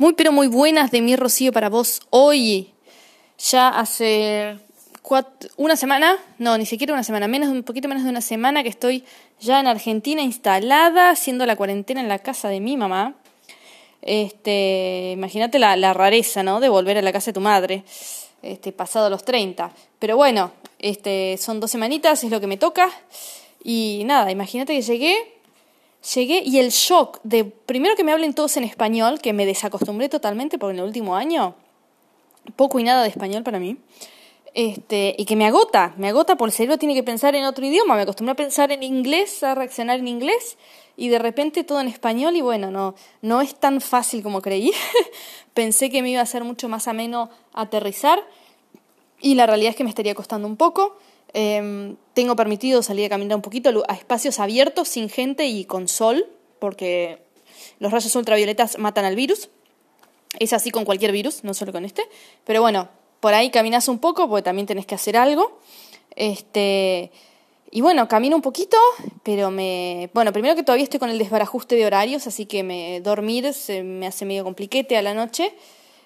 Muy pero muy buenas de mi Rocío para vos hoy. Ya hace una semana, no, ni siquiera una semana, menos un poquito menos de una semana que estoy ya en Argentina instalada, haciendo la cuarentena en la casa de mi mamá. Este, imagínate la, la rareza, ¿no? De volver a la casa de tu madre, este, pasado los 30. Pero bueno, este, son dos semanitas, es lo que me toca. Y nada, imagínate que llegué llegué y el shock de primero que me hablen todos en español, que me desacostumbré totalmente porque en el último año poco y nada de español para mí. Este, y que me agota, me agota porque el cerebro tiene que pensar en otro idioma, me acostumbré a pensar en inglés, a reaccionar en inglés y de repente todo en español y bueno, no, no es tan fácil como creí. Pensé que me iba a ser mucho más ameno aterrizar y la realidad es que me estaría costando un poco. Em, tengo permitido salir a caminar un poquito a espacios abiertos, sin gente y con sol, porque los rayos ultravioletas matan al virus. Es así con cualquier virus, no solo con este. Pero bueno, por ahí caminas un poco, porque también tenés que hacer algo. Este, y bueno, camino un poquito, pero me. Bueno, primero que todavía estoy con el desbarajuste de horarios, así que me, dormir se me hace medio compliquete a la noche.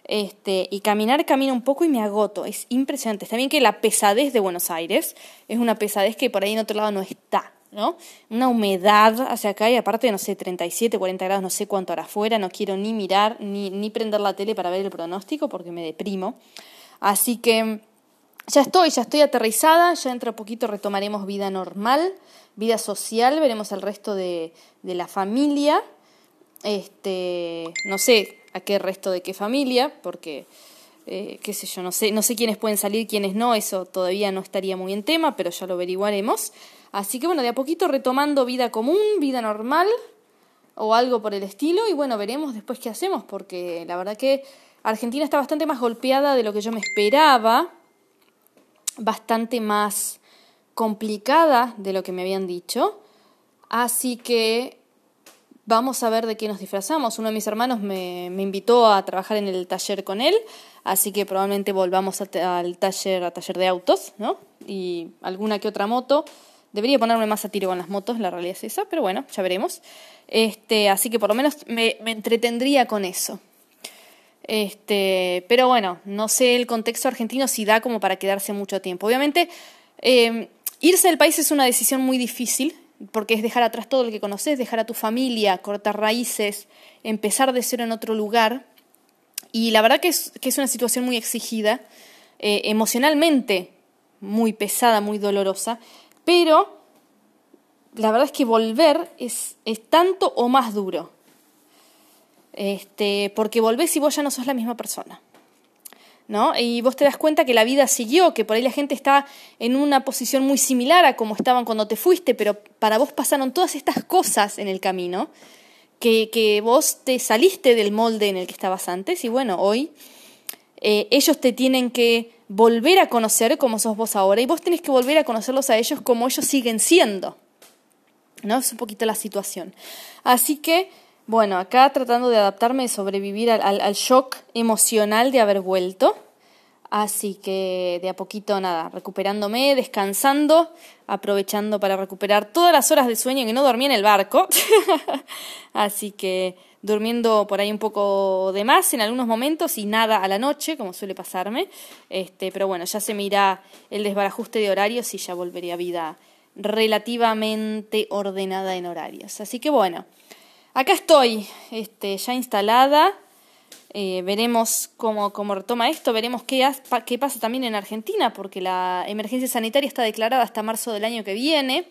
Este, y caminar camino un poco y me agoto. Es impresionante. Está bien que la pesadez de Buenos Aires es una pesadez que por ahí en otro lado no está, ¿no? Una humedad hacia acá y aparte, no sé, 37, 40 grados, no sé cuánto hará afuera. No quiero ni mirar ni, ni prender la tele para ver el pronóstico porque me deprimo. Así que ya estoy, ya estoy aterrizada. Ya dentro de poquito retomaremos vida normal, vida social. Veremos el resto de, de la familia. Este, no sé, a qué resto de qué familia, porque, eh, qué sé yo, no sé, no sé quiénes pueden salir, quiénes no, eso todavía no estaría muy en tema, pero ya lo averiguaremos. Así que bueno, de a poquito retomando vida común, vida normal, o algo por el estilo, y bueno, veremos después qué hacemos, porque la verdad que Argentina está bastante más golpeada de lo que yo me esperaba, bastante más complicada de lo que me habían dicho. Así que vamos a ver de qué nos disfrazamos. Uno de mis hermanos me, invitó a trabajar en el taller con él, así que probablemente volvamos al taller, a taller de autos, ¿no? Y alguna que otra moto. Debería ponerme más a tiro con las motos, la realidad es esa, pero bueno, ya veremos. Este, así que por lo menos me, me entretendría con eso. Este, pero bueno, no sé el contexto argentino si da como para quedarse mucho tiempo. Obviamente, eh, irse del país es una decisión muy difícil, porque es dejar atrás todo lo que conoces, dejar a tu familia, cortar raíces, empezar de cero en otro lugar. Y la verdad que es, que es una situación muy exigida, eh, emocionalmente muy pesada, muy dolorosa, pero la verdad es que volver es, es tanto o más duro. Este, porque volvés y vos ya no sos la misma persona. ¿No? Y vos te das cuenta que la vida siguió, que por ahí la gente está en una posición muy similar a como estaban cuando te fuiste, pero para vos pasaron todas estas cosas en el camino, que, que vos te saliste del molde en el que estabas antes y bueno, hoy eh, ellos te tienen que volver a conocer como sos vos ahora y vos tenés que volver a conocerlos a ellos como ellos siguen siendo. ¿No? Es un poquito la situación. Así que bueno, acá tratando de adaptarme y sobrevivir al, shock emocional de haber vuelto. Así que de a poquito nada, recuperándome, descansando, aprovechando para recuperar todas las horas de sueño que no dormí en el barco. Así que durmiendo por ahí un poco de más en algunos momentos y nada a la noche, como suele pasarme. Este, pero bueno, ya se mira el desbarajuste de horarios y ya volvería a vida relativamente ordenada en horarios. Así que bueno, Acá estoy, este, ya instalada. Eh, veremos cómo, retoma esto, veremos qué, qué pasa también en Argentina, porque la emergencia sanitaria está declarada hasta marzo del año que viene.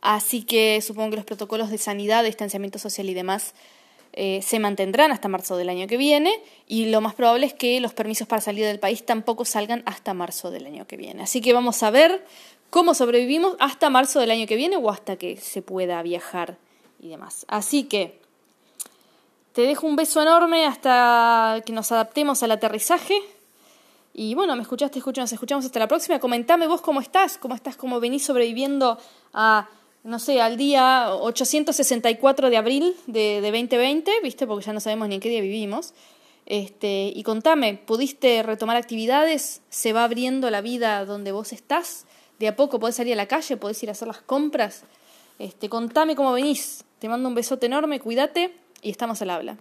Así que supongo que los protocolos de sanidad, distanciamiento social y demás eh, se mantendrán hasta marzo del año que viene y lo más probable es que los permisos para salir del país tampoco salgan hasta marzo del año que viene. Así que vamos a ver cómo sobrevivimos hasta marzo del año que viene o hasta que se pueda viajar y demás. Así que te dejo un beso enorme hasta que nos adaptemos al aterrizaje. Y bueno, me escuchaste, escucho, nos escuchamos hasta la próxima. Comentame vos cómo estás, cómo estás, cómo venís sobreviviendo a, no sé, al día 864 de abril de, de 2020, ¿viste? Porque ya no sabemos ni en qué día vivimos. Este, y contame, ¿pudiste retomar actividades? ¿Se va abriendo la vida donde vos estás? ¿De a poco podés salir a la calle? ¿Podés ir a hacer las compras? Este, contame cómo venís. Te mando un besote enorme, cuídate y estamos al habla.